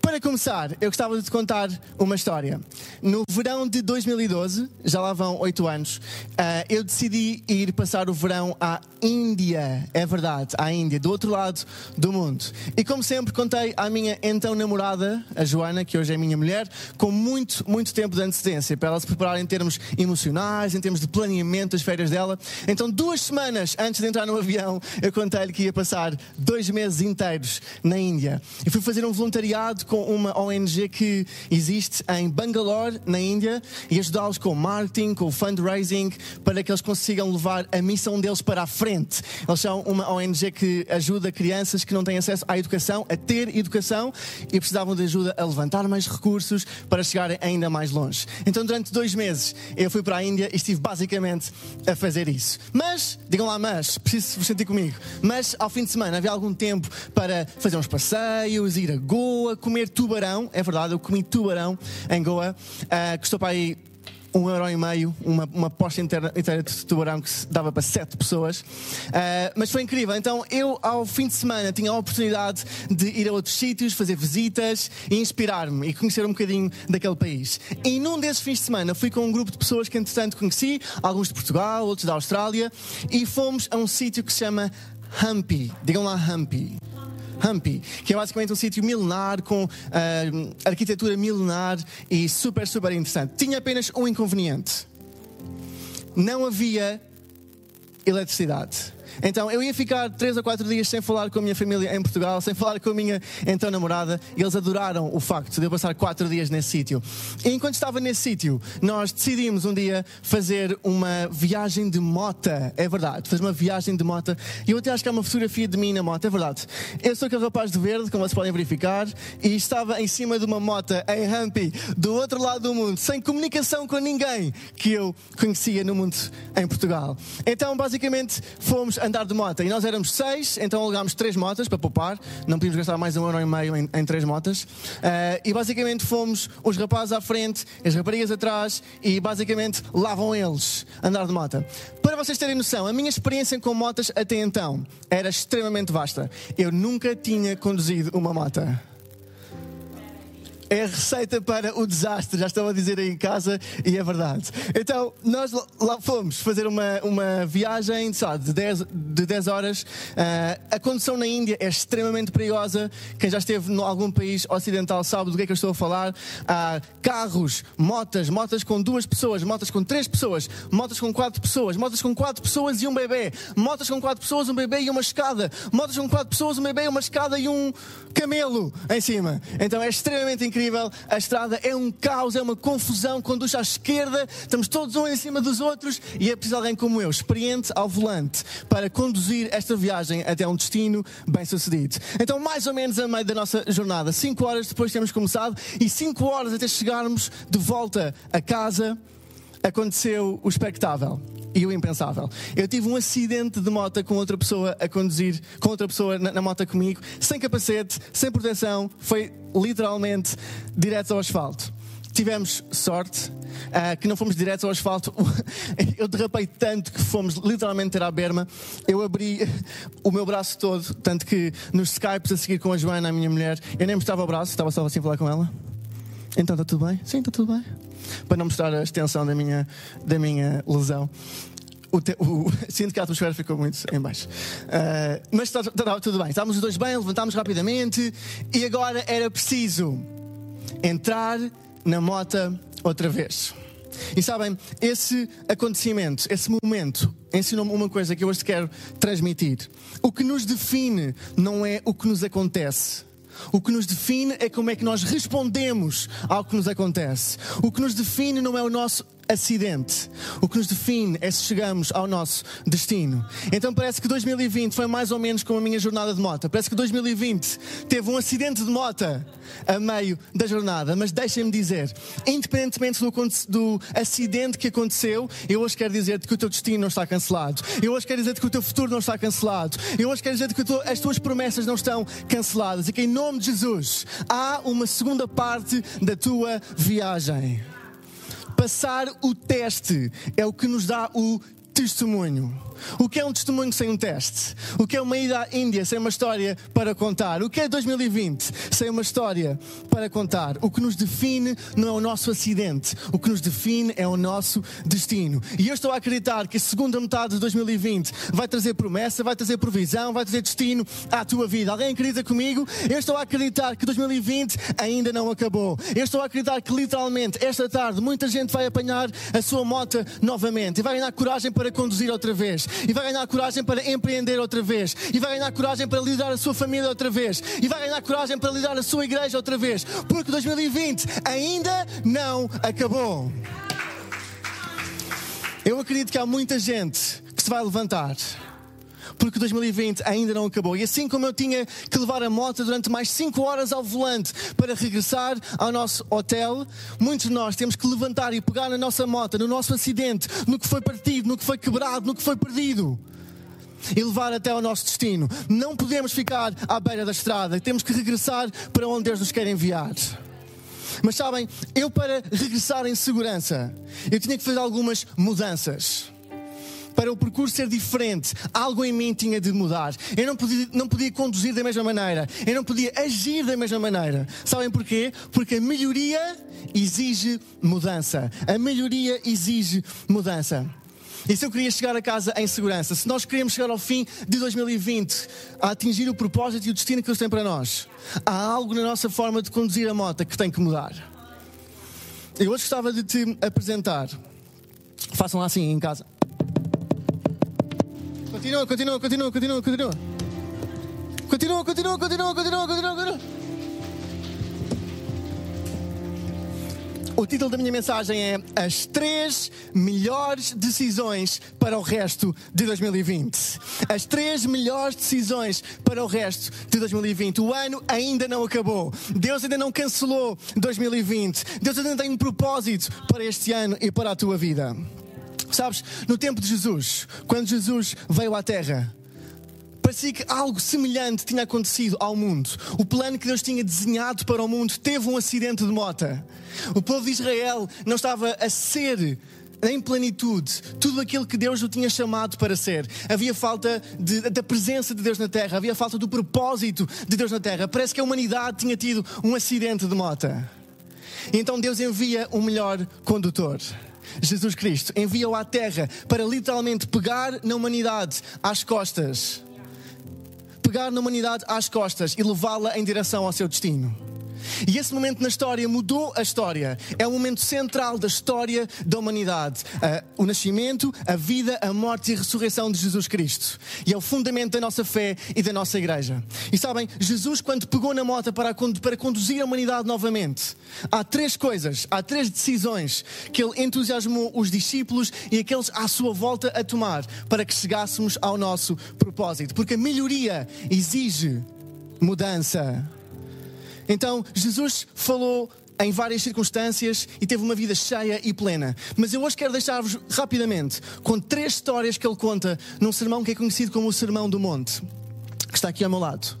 Para começar, eu gostava de te contar uma história. No verão de 2012, já lá vão oito anos, uh, eu decidi ir passar o verão à Índia. É verdade, à Índia, do outro lado do mundo. E como sempre, contei à minha então namorada, a Joana, que hoje é minha mulher, com muito, muito tempo de antecedência, para ela se preparar em termos emocionais, em termos de planeamento das férias dela. Então, duas semanas antes de entrar no avião, eu contei-lhe que ia passar dois meses inteiros na Índia. E fui fazer um voluntariado com uma ONG que existe em Bangalore, na Índia, e ajudá-los com marketing, com fundraising, para que eles consigam levar a missão deles para a frente. Eles são uma ONG que ajuda crianças que não têm acesso à educação a ter educação e precisavam de ajuda a levantar mais recursos para chegarem ainda mais longe. Então, durante dois meses, eu fui para a Índia e estive basicamente a fazer isso. Mas, digam lá, mas, preciso vos sentir comigo. Mas, ao fim de semana, havia algum tempo para fazer uns passeios, ir a Goa, comer tubarão. É verdade, eu comi tubarão em Goa. Uh, custou para aí um euro e meio, uma, uma posta inteira, inteira de tubarão que dava para sete pessoas. Uh, mas foi incrível. Então eu, ao fim de semana, tinha a oportunidade de ir a outros sítios, fazer visitas e inspirar-me e conhecer um bocadinho daquele país. E num desses fins de semana fui com um grupo de pessoas que entretanto conheci, alguns de Portugal, outros da Austrália, e fomos a um sítio que se chama Hampi. Digam lá Hampi. Hampi, que é basicamente um sítio milenar com uh, arquitetura milenar e super, super interessante. Tinha apenas um inconveniente: não havia eletricidade. Então eu ia ficar três ou quatro dias sem falar com a minha família em Portugal, sem falar com a minha então namorada, e eles adoraram o facto de eu passar quatro dias nesse sítio. E enquanto estava nesse sítio, nós decidimos um dia fazer uma viagem de mota. É verdade, fazer uma viagem de mota. E eu até acho que há uma fotografia de mim na moto, é verdade. Eu sou aquele rapaz de verde, como vocês podem verificar, e estava em cima de uma mota em Hampi, do outro lado do mundo, sem comunicação com ninguém que eu conhecia no mundo em Portugal. Então, basicamente, fomos andar de moto. E nós éramos seis, então alugámos três motas para poupar. Não podíamos gastar mais um euro e meio em, em três motas. Uh, e basicamente fomos os rapazes à frente, as raparigas atrás, e basicamente lá vão eles andar de moto. Para vocês terem noção, a minha experiência com motas até então era extremamente vasta. Eu nunca tinha conduzido uma moto. É a receita para o desastre, já estava a dizer aí em casa e é verdade. Então, nós lá fomos fazer uma, uma viagem sabe, de 10, de 10 horas. Uh, a condução na Índia é extremamente perigosa. Quem já esteve em algum país ocidental sabe do que é que eu estou a falar. Há carros, motas, motas com duas pessoas, motas com três pessoas, motas com quatro pessoas, motas com quatro pessoas e um bebê, motas com quatro pessoas, um bebê e uma escada, motas com quatro pessoas, um bebê, uma escada e um camelo em cima. Então é extremamente incrível A estrada é um caos, é uma confusão. Conduz à esquerda, estamos todos um em cima dos outros. E é preciso alguém como eu, experiente ao volante, para conduzir esta viagem até um destino bem sucedido. Então, mais ou menos a meio da nossa jornada, 5 horas depois de termos começado e 5 horas até chegarmos de volta a casa, aconteceu o expectável e o impensável. Eu tive um acidente de moto com outra pessoa a conduzir, com outra pessoa na, na moto comigo, sem capacete, sem proteção, foi literalmente direto ao asfalto. Tivemos sorte uh, que não fomos diretos ao asfalto. Eu derrapei tanto que fomos literalmente ter à berma. Eu abri o meu braço todo, tanto que nos Skypes a seguir com a Joana, a minha mulher, eu nem mostrava o braço, estava só assim a falar com ela. Então está tudo bem? Sim, está tudo bem para não mostrar a extensão da minha, da minha lesão. O, te, o, sinto que a atmosfera ficou muito em baixo. Uh, mas estava tá, tá, tudo bem. Estávamos os dois bem, levantámos rapidamente e agora era preciso entrar na mota outra vez. E sabem, esse acontecimento, esse momento, ensinou-me uma coisa que eu hoje quero transmitir. O que nos define não é o que nos acontece o que nos define é como é que nós respondemos ao que nos acontece. O que nos define não é o nosso acidente. O que nos define é se chegamos ao nosso destino. Então parece que 2020 foi mais ou menos como a minha jornada de moto. Parece que 2020 teve um acidente de moto a meio da jornada. Mas deixem-me dizer, independentemente do, do, acidente que aconteceu, eu hoje quero dizer-te que o teu destino não está cancelado. Eu hoje quero dizer-te que o teu futuro não está cancelado. Eu hoje quero dizer-te que as tuas promessas não estão canceladas. E que em nome de Jesus há uma segunda parte da tua viagem. Passar o teste. É o que nos dá o testemunho. O que é um testemunho sem um teste? O que é uma ida à Índia sem uma história para contar? O que é 2020 sem uma história para contar? O que nos define não é o nosso acidente, o que nos define é o nosso destino. E eu estou a acreditar que a segunda metade de 2020 vai trazer promessa, vai trazer provisão, vai trazer destino à tua vida. Alguém acredita comigo? Eu estou a acreditar que 2020 ainda não acabou. Eu estou a acreditar que literalmente esta tarde muita gente vai apanhar a sua moto novamente e vai ganhar coragem para conduzir outra vez. E vai ganhar coragem para empreender outra vez, e vai ganhar coragem para liderar a sua família outra vez, e vai ganhar coragem para liderar a sua igreja outra vez, porque 2020 ainda não acabou. Eu acredito que há muita gente que se vai levantar porque 2020 ainda não acabou. E assim como eu tinha que levar a moto durante mais 5 horas ao volante para regressar ao nosso hotel, muitos de nós temos que levantar e pegar na nossa moto, no nosso acidente, no que foi partido, no que foi quebrado, no que foi perdido. E levar até ao nosso destino. Não podemos ficar à beira da estrada, temos que regressar para onde Deus nos quer enviar. Mas sabem, eu para regressar em segurança, eu tinha que fazer algumas mudanças para o percurso ser diferente, algo em mim tinha de mudar. Eu não podia, não podia conduzir da mesma maneira, eu não podia agir da mesma maneira. Sabem porquê? Porque a melhoria exige mudança. A melhoria exige mudança. E se eu queria chegar a casa em segurança, se nós queremos chegar ao fim de 2020 a atingir o propósito e o destino que Deus tem para nós, há algo na nossa forma de conduzir a moto que tem que mudar. Eu hoje gostava de te apresentar. Façam lá assim em casa. Continua, continua, continua, continua, continua. Continua, continua, continua, continua, continua, continua. O título da minha mensagem é As três melhores decisões para o resto de 2020. As três melhores decisões para o resto de 2020. O ano ainda não acabou. Deus ainda não cancelou 2020. Deus ainda tem um propósito para este ano e para a tua vida. Sabes, no tempo de Jesus, quando Jesus veio à Terra, parecia que algo semelhante tinha acontecido ao mundo. O plano que Deus tinha desenhado para o mundo teve um acidente de mota. O povo de Israel não estava a ser em plenitude tudo aquilo que Deus o tinha chamado para ser. Havia falta de, da presença de Deus na terra, havia falta do propósito de Deus na terra. Parece que a humanidade tinha tido um acidente de mota. Então Deus envia o melhor condutor. Jesus Cristo envia-o à terra para literalmente pegar na humanidade às costas. Pegar na humanidade às costas e levá-la em direção ao seu destino. E esse momento na história mudou a história. É o momento central da história da humanidade. O nascimento, a vida, a morte e a ressurreição de Jesus Cristo. E é o fundamento da nossa fé e da nossa igreja. E sabem, Jesus, quando pegou na moto para, para conduzir a humanidade novamente, há três coisas, há três decisões que ele entusiasmou os discípulos e aqueles à sua volta a tomar para que chegássemos ao nosso propósito. Porque a melhoria exige mudança. Então, Jesus falou em várias circunstâncias e teve uma vida cheia e plena. Mas eu hoje quero deixar-vos rapidamente com três histórias que ele conta num sermão que é conhecido como o Sermão do Monte, que está aqui ao meu lado.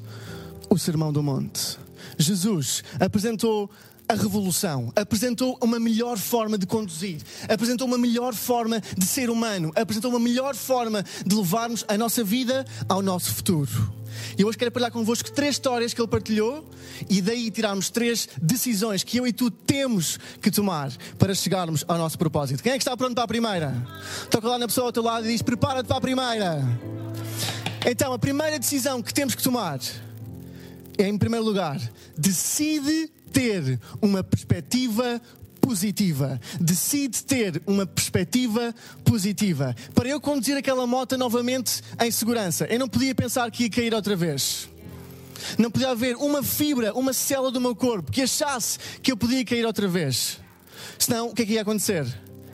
O Sermão do Monte. Jesus apresentou a revolução, apresentou uma melhor forma de conduzir, apresentou uma melhor forma de ser humano, apresentou uma melhor forma de levarmos a nossa vida ao nosso futuro. E hoje quero partilhar convosco três histórias que ele partilhou e daí tirarmos três decisões que eu e tu temos que tomar para chegarmos ao nosso propósito. Quem é que está pronto para a primeira? Toca lá na pessoa ao teu lado e diz: Prepara-te para a primeira. Então, a primeira decisão que temos que tomar é, em primeiro lugar, decide ter uma perspectiva positiva. Decide ter uma perspectiva positiva. Para eu conduzir aquela moto novamente em segurança, eu não podia pensar que ia cair outra vez. Não podia haver uma fibra, uma célula do meu corpo que achasse que eu podia cair outra vez. Senão, o que é que ia acontecer?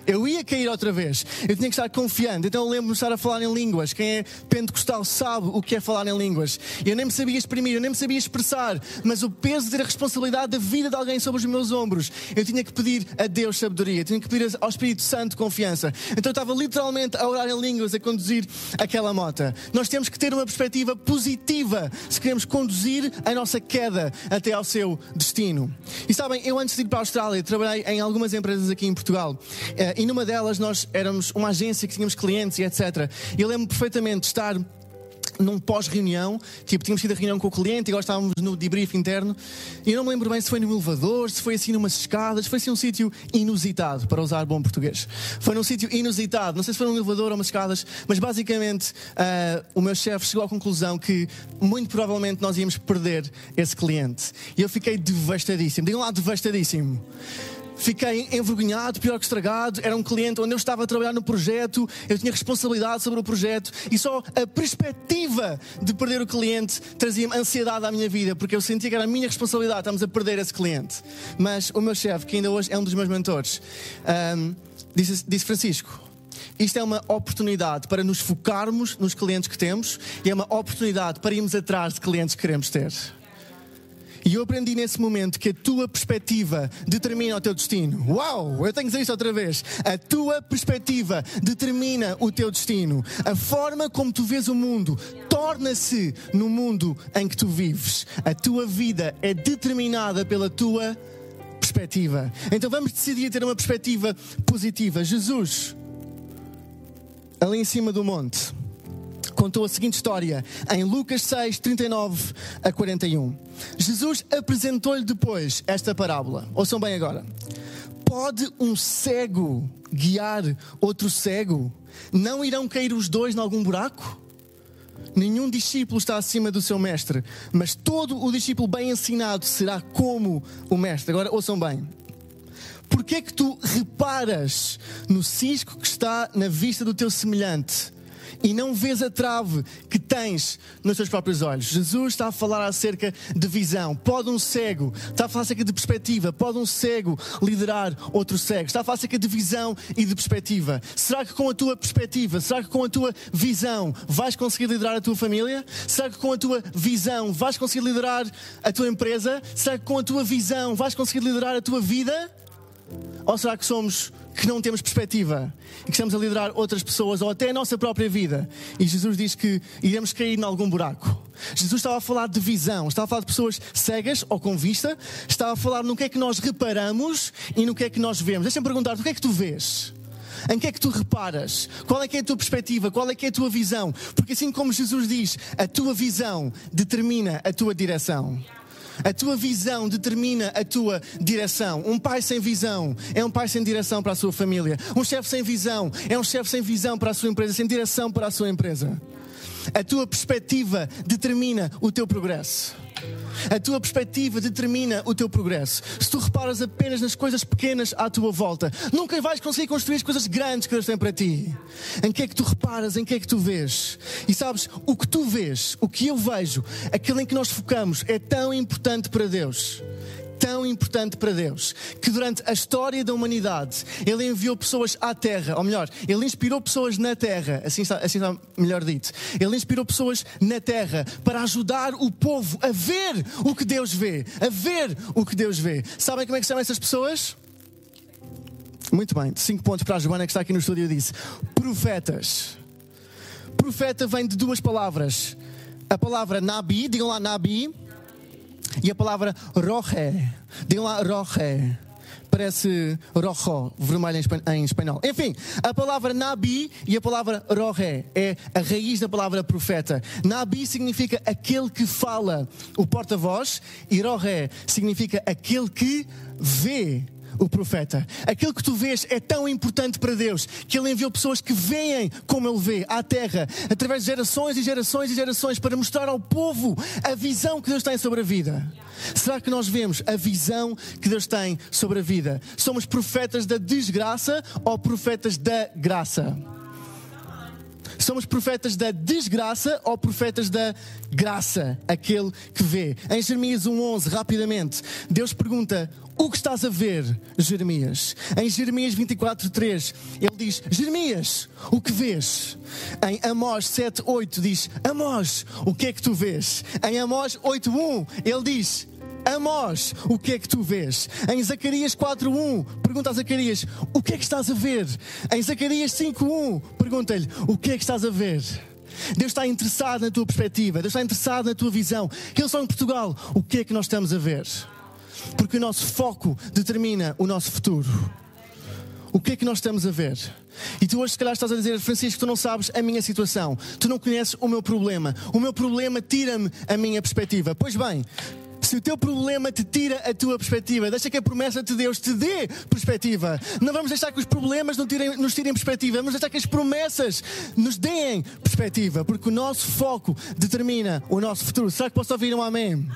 Eu ia cair outra vez. Eu tinha que estar confiante. Então eu lembro-me de estar a falar em línguas. Quem é pentecostal sabe o que é falar em línguas. Eu nem me sabia exprimir, eu nem me sabia expressar. Mas o peso de ter a responsabilidade da vida de alguém sobre os meus ombros, eu tinha que pedir a Deus sabedoria. Eu tinha que pedir ao Espírito Santo confiança. Então eu estava literalmente a orar em línguas, a conduzir aquela mota. Nós temos que ter uma perspectiva positiva se queremos conduzir a nossa queda até ao seu destino. E sabem, eu antes de ir para a Austrália, trabalhei em algumas empresas aqui em Portugal. E numa delas nós éramos uma agência que tínhamos clientes e etc. E eu lembro perfeitamente de estar num pós-reunião, tipo, tínhamos tido a reunião com o cliente e agora estávamos no debrief interno. E eu não me lembro bem se foi no elevador, se foi assim numas escadas, foi assim um sítio inusitado, para usar bom português. Foi num sítio inusitado, não sei se foi num elevador ou umas escadas, mas basicamente uh, o meu chefe chegou à conclusão que muito provavelmente nós íamos perder esse cliente. E eu fiquei devastadíssimo, digam lá, devastadíssimo. Fiquei envergonhado, pior que estragado. Era um cliente onde eu estava a trabalhar no projeto, eu tinha responsabilidade sobre o projeto e só a perspectiva de perder o cliente trazia-me ansiedade à minha vida, porque eu sentia que era a minha responsabilidade, estamos a perder esse cliente. Mas o meu chefe, que ainda hoje é um dos meus mentores, um, disse, disse Francisco. Isto é uma oportunidade para nos focarmos nos clientes que temos e é uma oportunidade para irmos atrás de clientes que queremos ter. E eu aprendi nesse momento que a tua perspectiva determina o teu destino. Uau! Eu tenho que dizer isto outra vez. A tua perspectiva determina o teu destino. A forma como tu vês o mundo torna-se no mundo em que tu vives. A tua vida é determinada pela tua perspectiva. Então vamos decidir ter uma perspectiva positiva. Jesus, ali em cima do monte contou a seguinte história em Lucas 6, 39 a 41. Jesus apresentou-lhe depois esta parábola. Ouçam bem agora. Pode um cego guiar outro cego? Não irão cair os dois em algum buraco? Nenhum discípulo está acima do seu mestre, mas todo o discípulo bem ensinado será como o mestre. Agora ouçam bem. Porquê é que tu reparas no cisco que está na vista do teu semelhante? E não vês a trave que tens nos teus próprios olhos. Jesus está a falar acerca de visão. Pode um cego, está a falar acerca de perspectiva. Pode um cego liderar outro cego. Está a falar acerca de visão e de perspectiva. Será que com a tua perspectiva, será que com a tua visão vais conseguir liderar a tua família? Será que com a tua visão vais conseguir liderar a tua empresa? Será que com a tua visão vais conseguir liderar a tua vida? Ou será que somos que não temos perspectiva e que estamos a liderar outras pessoas ou até a nossa própria vida? E Jesus diz que iremos cair em algum buraco. Jesus estava a falar de visão, estava a falar de pessoas cegas ou com vista, estava a falar no que é que nós reparamos e no que é que nós vemos. Deixa-me perguntar: o que é que tu vês? Em que é que tu reparas? Qual é que é a tua perspectiva? Qual é que é a tua visão? Porque assim como Jesus diz, a tua visão determina a tua direção. A tua visão determina a tua direção. Um pai sem visão é um pai sem direção para a sua família. Um chefe sem visão é um chefe sem visão para a sua empresa, sem direção para a sua empresa. A tua perspectiva determina o teu progresso. A tua perspectiva determina o teu progresso. Se tu reparas apenas nas coisas pequenas à tua volta, nunca vais conseguir construir as coisas grandes que Deus tem para ti. Em que é que tu reparas? Em que é que tu vês? E sabes, o que tu vês, o que eu vejo, aquilo em que nós focamos é tão importante para Deus tão importante para Deus que durante a história da humanidade Ele enviou pessoas à Terra, ou melhor, Ele inspirou pessoas na Terra, assim está, assim está melhor dito. Ele inspirou pessoas na Terra para ajudar o povo a ver o que Deus vê, a ver o que Deus vê. Sabem como é que são essas pessoas? Muito bem, cinco pontos para a Joana que está aqui no estúdio disse: profetas. Profeta vem de duas palavras. A palavra Nabi, digam lá Nabi, e a palavra roje, digam lá roje, parece rojo, vermelho em espanhol. Enfim, a palavra nabi e a palavra roje é a raiz da palavra profeta. Nabi significa aquele que fala, o porta-voz, e roje significa aquele que vê o profeta. Aquilo que tu vês é tão importante para Deus que Ele enviou pessoas que veem como Ele vê à terra, através de gerações e gerações e gerações, para mostrar ao povo a visão que Deus tem sobre a vida. Será que nós vemos a visão que Deus tem sobre a vida? Somos profetas da desgraça ou profetas da graça? Somos profetas da desgraça ou profetas da graça, aquele que vê. Em Jeremias 1:11, rapidamente, Deus pergunta: "O que estás a ver, Jeremias?" Em Jeremias 24:3, ele diz: "Jeremias, o que vês?" Em Amós 7:8 diz: "Amós, o que é que tu vês?" Em Amós 8:1, ele diz: Amós, o que é que tu vês? Em Zacarias 4.1, pergunta a Zacarias, o que é que estás a ver? Em Zacarias 5.1, pergunta-lhe, o que é que estás a ver? Deus está interessado na tua perspectiva, Deus está interessado na tua visão. Eles são em Portugal, o que é que nós estamos a ver? Porque o nosso foco determina o nosso futuro. O que é que nós estamos a ver? E tu hoje, se calhar, estás a dizer, Francisco, tu não sabes a minha situação, tu não conheces o meu problema. O meu problema tira-me a minha perspectiva. Pois bem, se o teu problema te tira a tua perspectiva, deixa que a promessa de Deus te dê perspectiva. Não vamos deixar que os problemas nos tirem, nos tirem perspectiva, vamos deixar que as promessas nos deem perspectiva, porque o nosso foco determina o nosso futuro. Será que posso ouvir um amém? amém.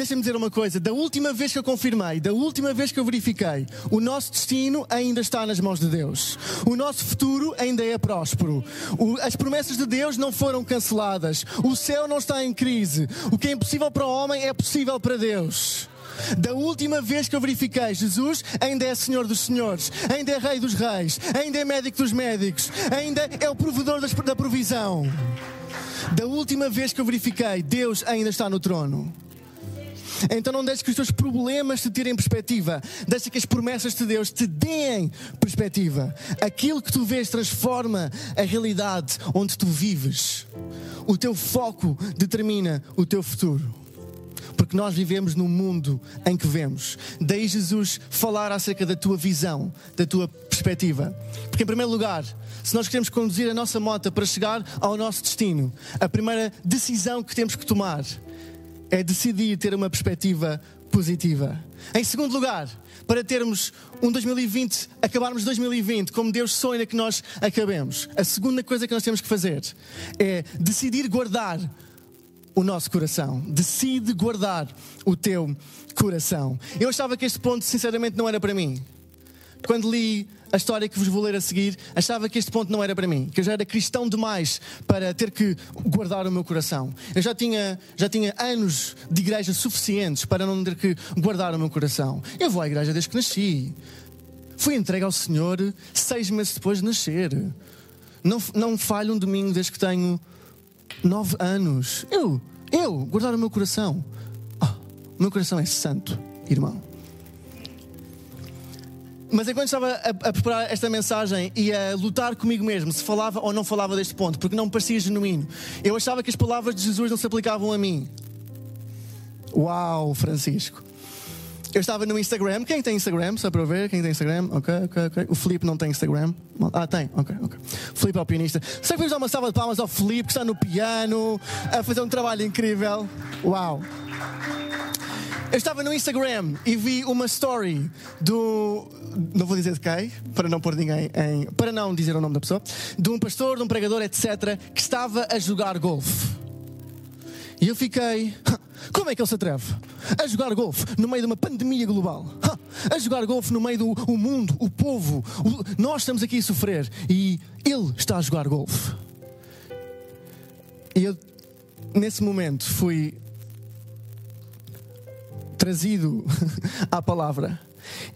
Deixa-me dizer uma coisa: da última vez que eu confirmei, da última vez que eu verifiquei, o nosso destino ainda está nas mãos de Deus. O nosso futuro ainda é próspero. O, as promessas de Deus não foram canceladas. O céu não está em crise. O que é impossível para o homem é possível para Deus. Da última vez que eu verifiquei, Jesus ainda é Senhor dos Senhores, ainda é Rei dos Reis, ainda é Médico dos Médicos, ainda é o provedor da provisão. Da última vez que eu verifiquei, Deus ainda está no trono. Então não deixes que os teus problemas te tirem perspectiva. Deixa que as promessas de Deus te deem perspectiva. Aquilo que tu vês transforma a realidade onde tu vives. O teu foco determina o teu futuro. Porque nós vivemos num mundo em que vemos. Daí Jesus falar acerca da tua visão, da tua perspectiva. Porque, em primeiro lugar, se nós queremos conduzir a nossa moto para chegar ao nosso destino, a primeira decisão que temos que tomar é decidir ter uma perspectiva positiva. Em segundo lugar, para termos um 2020, acabarmos 2020 como Deus sonha que nós acabemos, a segunda coisa que nós temos que fazer é decidir guardar o nosso coração. Decide guardar o teu coração. Eu achava que este ponto, sinceramente, não era para mim. Quando li a história que vos vou ler a seguir, achava que este ponto não era para mim, que eu já era cristão demais para ter que guardar o meu coração. Eu já tinha, já tinha anos de igreja suficientes para não ter que guardar o meu coração. Eu vou à igreja desde que nasci. Fui entregue ao Senhor seis meses depois de nascer. Não, não falho um domingo desde que tenho nove anos. Eu, eu, guardar o meu coração. Oh, o meu coração é santo, irmão. Mas enquanto estava a, a, preparar esta mensagem e a lutar comigo mesmo, se falava ou não falava deste ponto, porque não me parecia genuíno, eu achava que as palavras de Jesus não se aplicavam a mim. Uau, Francisco. Eu estava no Instagram. Quem tem Instagram? Só para ver. Quem tem Instagram? Ok, ok, ok. O Felipe não tem Instagram. Ah, tem. Ok, ok. Felipe é o pianista. Será que podemos dar uma salva de palmas ao Felipe que está no piano a fazer um trabalho incrível? Uau. Eu estava no Instagram e vi uma story do. Não vou dizer de quem, para não pôr ninguém em. Para não dizer o nome da pessoa. De um pastor, de um pregador, etc., que estava a jogar golfe. E eu fiquei. Como é que ele se atreve a jogar golfe no meio de uma pandemia global? A jogar golfe no meio do o mundo, o povo. O, nós estamos aqui a sofrer e ele está a jogar golfe. E eu, nesse momento, fui trazido à palavra.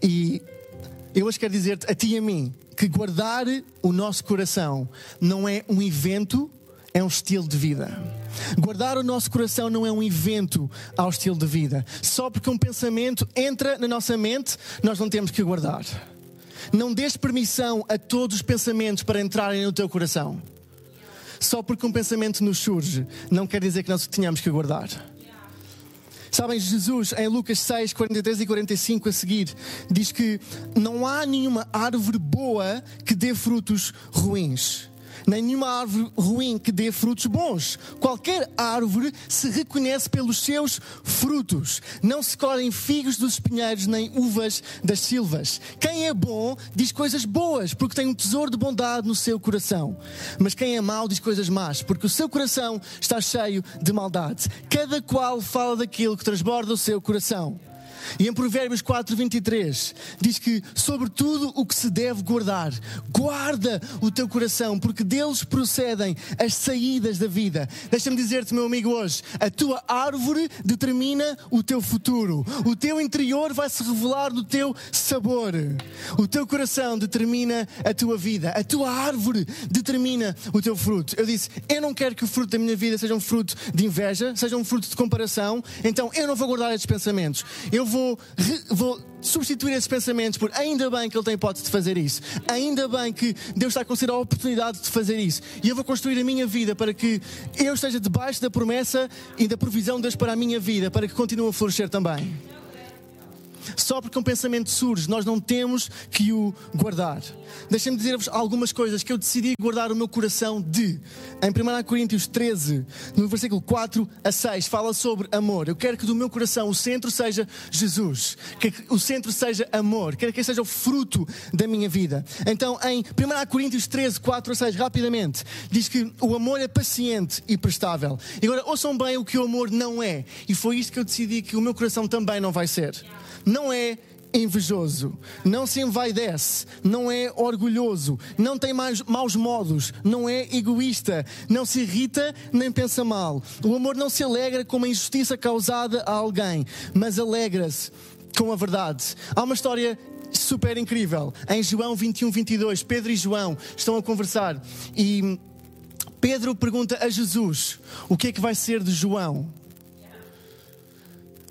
E eu hoje quero dizer-te, a ti e a mim, que guardar o nosso coração não é um evento, é um estilo de vida. Guardar o nosso coração não é um evento ao estilo de vida. Só porque um pensamento entra na nossa mente, nós não temos que guardar. Não dês permissão a todos os pensamentos para entrarem no teu coração. Só porque um pensamento nos surge, não quer dizer que nós tenhamos que guardar. Sabem, Jesus, em Lucas 6, 43 e 45 a seguir, diz que não há nenhuma árvore boa que dê frutos ruins nem nenhuma árvore ruim que dê frutos bons. Qualquer árvore se reconhece pelos seus frutos. Não se colhem figos dos espinheiros, nem uvas das silvas. Quem é bom diz coisas boas, porque tem um tesouro de bondade no seu coração. Mas quem é mau diz coisas más, porque o seu coração está cheio de maldade. Cada qual fala daquilo que transborda o seu coração. E em Provérbios 4, 23 diz que sobre tudo o que se deve guardar, guarda o teu coração, porque deles procedem as saídas da vida. Deixa-me dizer-te, meu amigo, hoje, a tua árvore determina o teu futuro. O teu interior vai se revelar no teu sabor. O teu coração determina a tua vida. A tua árvore determina o teu fruto. Eu disse, eu não quero que o fruto da minha vida seja um fruto de inveja, seja um fruto de comparação. Então eu não vou guardar estes pensamentos. Eu vou, vou substituir esses pensamentos por ainda bem que Ele tem hipótese de fazer isso. Ainda bem que Deus está a conceder a oportunidade de fazer isso. E eu vou construir a minha vida para que eu esteja debaixo da promessa e da provisão de Deus para a minha vida, para que continue a florescer também. Só porque um pensamento surge, nós não temos que o guardar. Deixem-me dizer-vos algumas coisas que eu decidi guardar o meu coração de. Em 1 Coríntios 13, no versículo 4 a 6, fala sobre amor. Eu quero que do meu coração o centro seja Jesus, que o centro seja amor, quero que esse seja o fruto da minha vida. Então, em 1 Coríntios 13, 4 a 6, rapidamente, diz que o amor é paciente e prestável. E agora, ouçam bem o que o amor não é. E foi isto que eu decidi que o meu coração também não vai ser não é invejoso, não se envaidece, não é orgulhoso, não tem mais maus modos, não é egoísta, não se irrita nem pensa mal. O amor não se alegra com uma injustiça causada a alguém, mas alegra-se com a verdade. Há uma história super incrível. Em João 21, 22, Pedro e João estão a conversar e Pedro pergunta a Jesus: O que é que vai ser de João?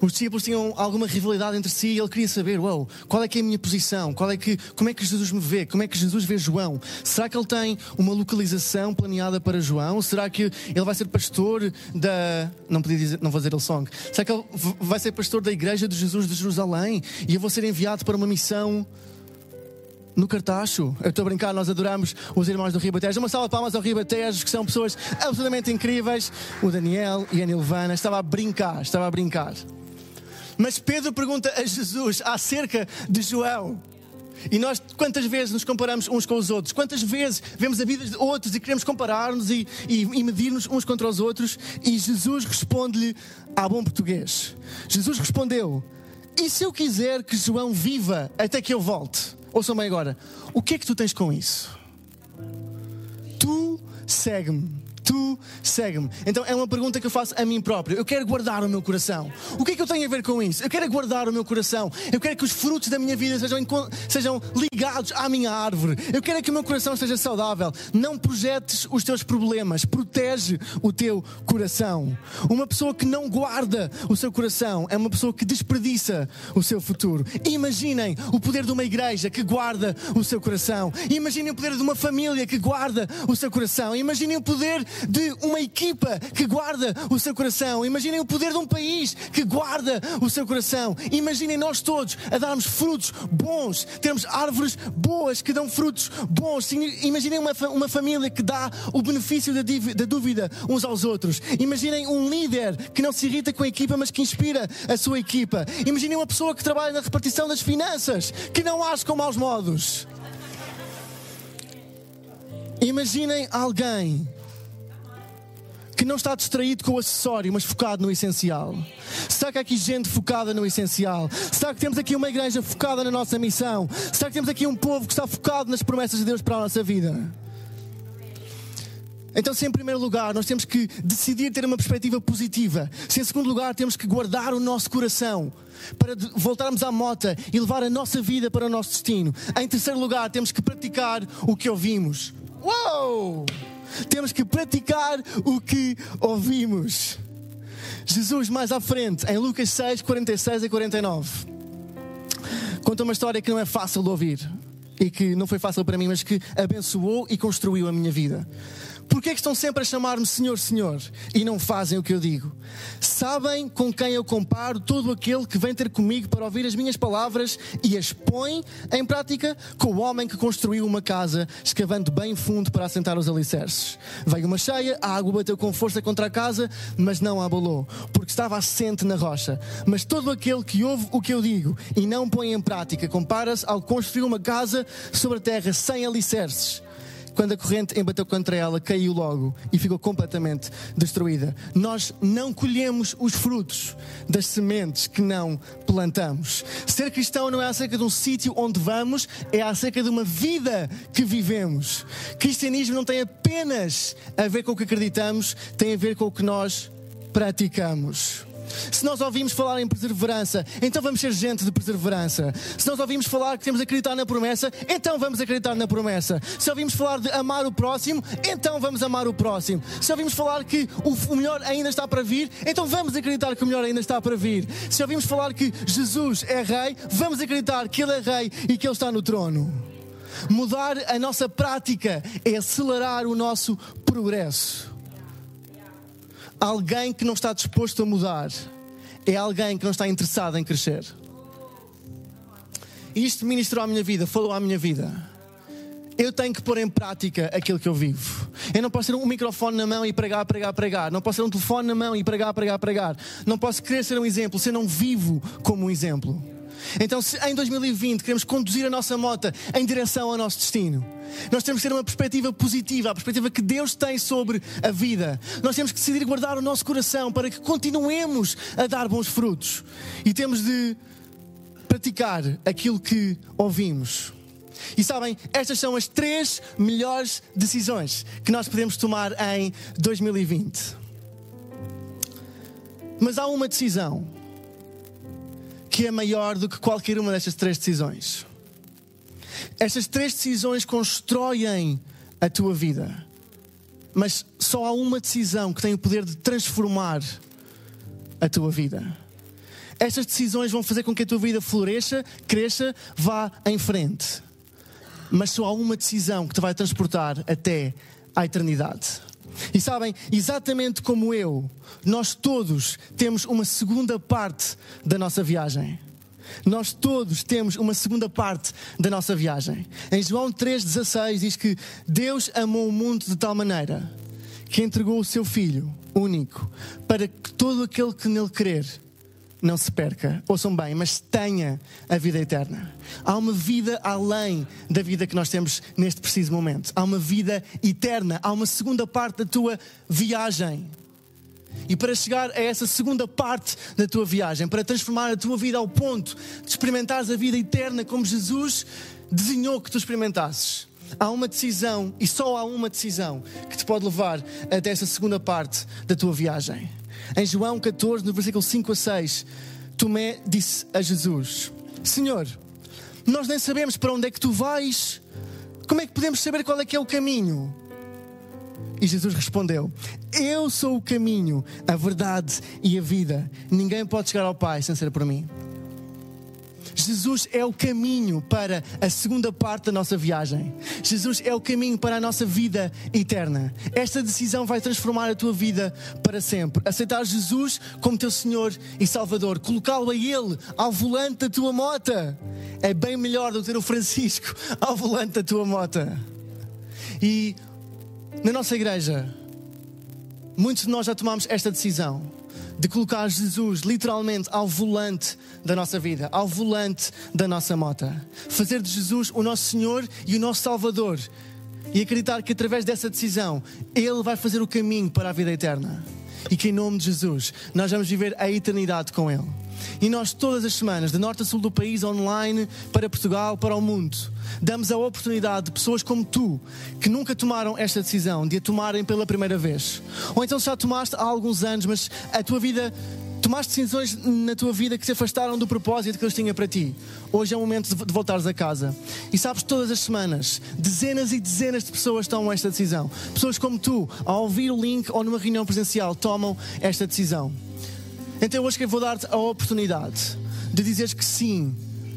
Os discípulos tinham alguma rivalidade entre si e ele queria saber, wow, qual é que é a minha posição? Qual é que, como é que Jesus me vê? Como é que Jesus vê João? Será que ele tem uma localização planeada para João? Será que ele vai ser pastor da... Não podia dizer, não vou dizer song. Será que ele vai ser pastor da igreja de Jesus de Jerusalém? E eu vou ser enviado para uma missão no Cartacho. Eu estou a brincar, nós adoramos os irmãos do Ribatejo. Uma salva de palmas ao Ribatejo, que são pessoas absolutamente incríveis. O Daniel e a Nilvana. Estava a brincar, estava a brincar. Mas Pedro pergunta a Jesus acerca de João. E nós, quantas vezes nos comparamos uns com os outros? Quantas vezes vemos a vida de outros e queremos comparar-nos e, e, e medir-nos uns contra os outros? E Jesus responde-lhe a bom português. Jesus respondeu: E se eu quiser que João viva até que eu volte? Ouçam bem agora: O que é que tu tens com isso? Tu segue-me tu segue-me. Então é uma pergunta que eu faço a mim próprio. Eu quero guardar o meu coração. O que é que eu tenho a ver com isso? Eu quero guardar o meu coração. Eu quero que os frutos da minha vida sejam, sejam ligados à minha árvore. Eu quero que o meu coração seja saudável. Não projetes os teus problemas, protege o teu coração. Uma pessoa que não guarda o seu coração é uma pessoa que desperdiça o seu futuro. Imaginem o poder de uma igreja que guarda o seu coração. Imaginem o poder de uma família que guarda o seu coração. Imaginem o poder de uma equipa que guarda o seu coração. Imaginem o poder de um país que guarda o seu coração. Imaginem nós todos a darmos frutos bons, termos árvores boas que dão frutos bons. Imaginem uma, uma família que dá o benefício da, da dúvida uns aos outros. Imaginem um líder que não se irrita com a equipa, mas que inspira a sua equipa. Imaginem uma pessoa que trabalha na repartição das finanças, que não age com maus modos. Imaginem alguém que não está distraído com o acessório, mas focado no essencial? Será que há aqui gente focada no essencial? Será que temos aqui uma igreja focada na nossa missão? Será que temos aqui um povo que está focado nas promessas de Deus para a nossa vida? Então, se em primeiro lugar nós temos que decidir ter uma perspectiva positiva, se em segundo lugar temos que guardar o nosso coração para voltarmos à mota e levar a nossa vida para o nosso destino, em terceiro lugar temos que praticar o que ouvimos. Uou! Temos que praticar o que ouvimos. Jesus, mais à frente, em Lucas 6, 46 e 49, conta uma história que não é fácil de ouvir e que não foi fácil para mim, mas que abençoou e construiu a minha vida. Porquê é que estão sempre a chamar-me Senhor, Senhor e não fazem o que eu digo? Sabem com quem eu comparo todo aquele que vem ter comigo para ouvir as minhas palavras e as põe em prática com o homem que construiu uma casa, escavando bem fundo para assentar os alicerces. Veio uma cheia, a água bateu com força contra a casa, mas não a abalou, porque estava assente na rocha. Mas todo aquele que ouve o que eu digo e não põe em prática compara-se ao construir uma casa sobre a terra sem alicerces quando a corrente embateu contra ela, caiu logo e ficou completamente destruída. Nós não colhemos os frutos das sementes que não plantamos. Ser cristão não é acerca de um sítio onde vamos, é acerca de uma vida que vivemos. Cristianismo não tem apenas a ver com o que acreditamos, tem a ver com o que nós praticamos. Se nós ouvimos falar em perseverança, então vamos ser gente de perseverança. Se nós ouvimos falar que temos de acreditar na promessa, então vamos acreditar na promessa. Se ouvimos falar de amar o próximo, então vamos amar o próximo. Se ouvimos falar que o melhor ainda está para vir, então vamos acreditar que o melhor ainda está para vir. Se ouvimos falar que Jesus é rei, vamos acreditar que ele é rei e que ele está no trono. Mudar a nossa prática é acelerar o nosso progresso. Alguém que não está disposto a mudar é alguém que não está interessado em crescer. Isto ministrou à minha vida, falou à minha vida. Eu tenho que pôr em prática aquilo que eu vivo. Eu não posso ter um microfone na mão e pregar, pregar, pregar. Não posso ter um telefone na mão e pregar, pregar, pregar. Não posso querer ser um exemplo se eu não vivo como um exemplo. Então, se em 2020 queremos conduzir a nossa moto em direção ao nosso destino, nós temos que ter uma perspectiva positiva, a perspectiva que Deus tem sobre a vida. Nós temos que decidir guardar o nosso coração para que continuemos a dar bons frutos. E temos de praticar aquilo que ouvimos. E sabem, estas são as três melhores decisões que nós podemos tomar em 2020. Mas há uma decisão que é maior do que qualquer uma destas três decisões. Estas três decisões constroem a tua vida, mas só há uma decisão que tem o poder de transformar a tua vida. Estas decisões vão fazer com que a tua vida floresça, cresça, vá em frente. Mas só há uma decisão que te vai transportar até à eternidade. E sabem, exatamente como eu, nós todos temos uma segunda parte da nossa viagem. Nós todos temos uma segunda parte da nossa viagem. Em João 3,16 diz que Deus amou o mundo de tal maneira que entregou o seu Filho único para que todo aquele que nele crer não se perca, ouçam bem, mas tenha a vida eterna. Há uma vida além da vida que nós temos neste preciso momento. Há uma vida eterna, há uma segunda parte da tua viagem. E para chegar a essa segunda parte da tua viagem, para transformar a tua vida ao ponto de experimentares a vida eterna como Jesus desenhou que tu experimentasses, há uma decisão, e só há uma decisão, que te pode levar até essa segunda parte da tua viagem. Em João 14, no versículo 5 a 6, Tomé disse a Jesus: Senhor, nós nem sabemos para onde é que tu vais, como é que podemos saber qual é que é o caminho? E Jesus respondeu: Eu sou o caminho, a verdade e a vida. Ninguém pode chegar ao Pai sem ser por mim. Jesus é o caminho para a segunda parte da nossa viagem. Jesus é o caminho para a nossa vida eterna. Esta decisão vai transformar a tua vida para sempre. Aceitar Jesus como teu Senhor e Salvador, colocá-lo a Ele ao volante da tua mota, é bem melhor do que ter o Francisco ao volante da tua mota. E na nossa igreja, muitos de nós já tomamos esta decisão de colocar Jesus literalmente ao volante da nossa vida, ao volante da nossa moto. Fazer de Jesus o nosso Senhor e o nosso Salvador. E acreditar que através dessa decisão Ele vai fazer o caminho para a vida eterna. E que em nome de Jesus nós vamos viver a eternidade com Ele. E nós, todas as semanas, de norte a sul do país, online, para Portugal, para o mundo, damos a oportunidade de pessoas como tu, que nunca tomaram esta decisão, de a tomarem pela primeira vez. Ou então já tomaste há alguns anos, mas a tua vida tomaste decisões na tua vida que se afastaram do propósito que Deus tinha para ti. Hoje é o momento de voltares a casa. E sabes, todas as semanas, dezenas e dezenas de pessoas tomam esta decisão. Pessoas como tu, ao ouvir o link ou numa reunião presencial, tomam esta decisão. Então hoje que eu vou dar-te a oportunidade de dizeres que sim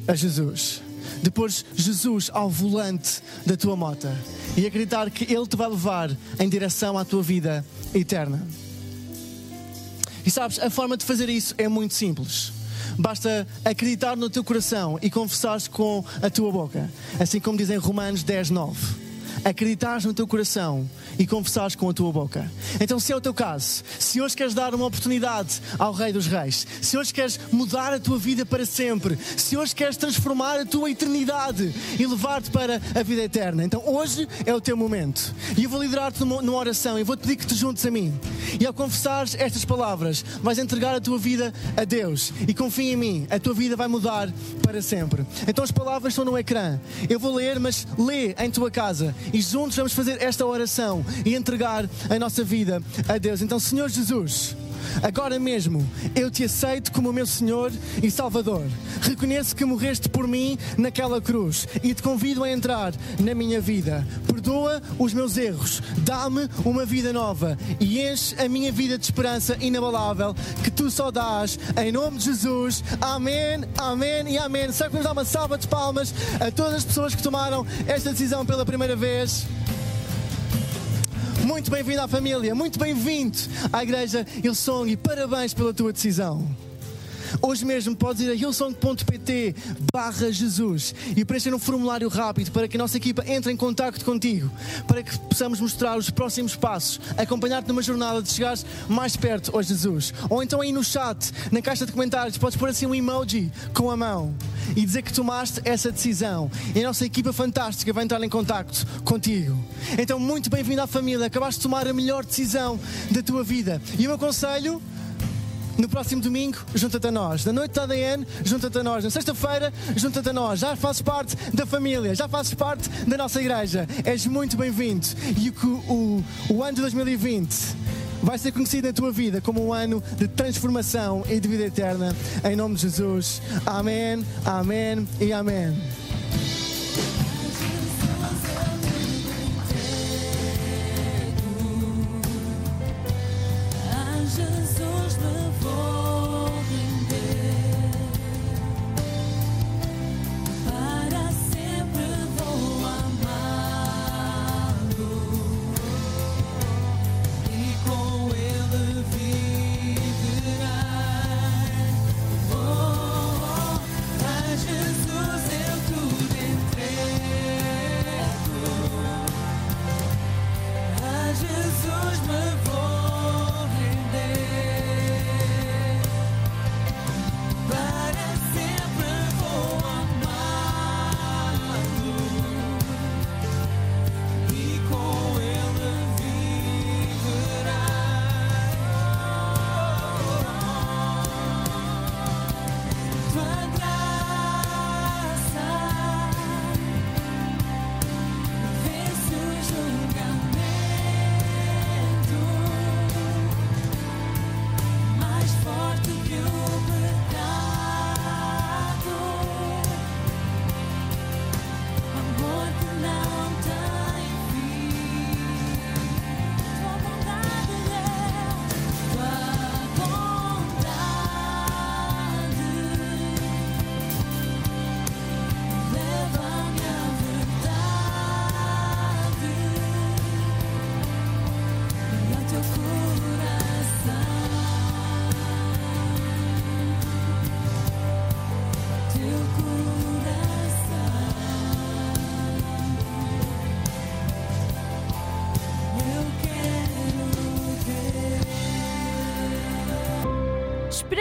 a Jesus. De pôr Jesus ao volante da tua moto e acreditar que Ele te vai levar em direção à tua vida eterna. E sabes, a forma de fazer isso é muito simples. Basta acreditar no teu coração e confessares com a tua boca. Assim como dizem Romanos 10, 9. Acreditares no teu coração e confessares com a tua boca. Então, se é o teu caso, se hoje queres dar uma oportunidade ao Rei dos Reis, se hoje queres mudar a tua vida para sempre, se hoje queres transformar a tua eternidade e levar-te para a vida eterna, então hoje é o teu momento. E eu vou liderar-te numa, oração e vou-te pedir que te juntes a mim. E ao confessares estas palavras, vais entregar a tua vida a Deus e confia em mim, a tua vida vai mudar para sempre. Então as palavras estão no ecrã. Eu vou ler, mas lê em tua casa e juntos vamos fazer esta oração e entregar a nossa vida a Deus. Então, Senhor Jesus, Agora mesmo eu te aceito como meu Senhor e Salvador. Reconheço que morreste por mim naquela cruz e te convido a entrar na minha vida. Perdoa os meus erros, dá-me uma vida nova e enche a minha vida de esperança inabalável que tu só dás. Em nome de Jesus. Amém, amém e amém. Será que vamos dar uma salva de palmas a todas as pessoas que tomaram esta decisão pela primeira vez? Muito bem-vindo à família, muito bem-vindo à Igreja Hillsong e parabéns pela tua decisão. Hoje mesmo podes ir a hillsong.pt barra Jesus e preencher um formulário rápido para que a nossa equipa entre em contato contigo, para que possamos mostrar os próximos passos, acompanhar-te numa jornada de chegares mais perto a Jesus. Ou então aí no chat, na caixa de comentários, podes pôr assim um emoji com a mão e dizer que tomaste essa decisão. E a nossa equipa fantástica vai entrar em contato contigo. Então, muito bem-vindo à família. Acabaste de tomar a melhor decisão da tua vida. E o meu conselho no próximo domingo, junta-te a nós. Na noite da ADN, junta-te a nós. Na sexta-feira, junta-te a nós. Já fazes parte da família, já fazes parte da nossa igreja. És muito bem-vindo. E o, o, o ano de 2020 vai ser conhecido na tua vida como um ano de transformação e de vida eterna. Em nome de Jesus. Amém, amém e amém.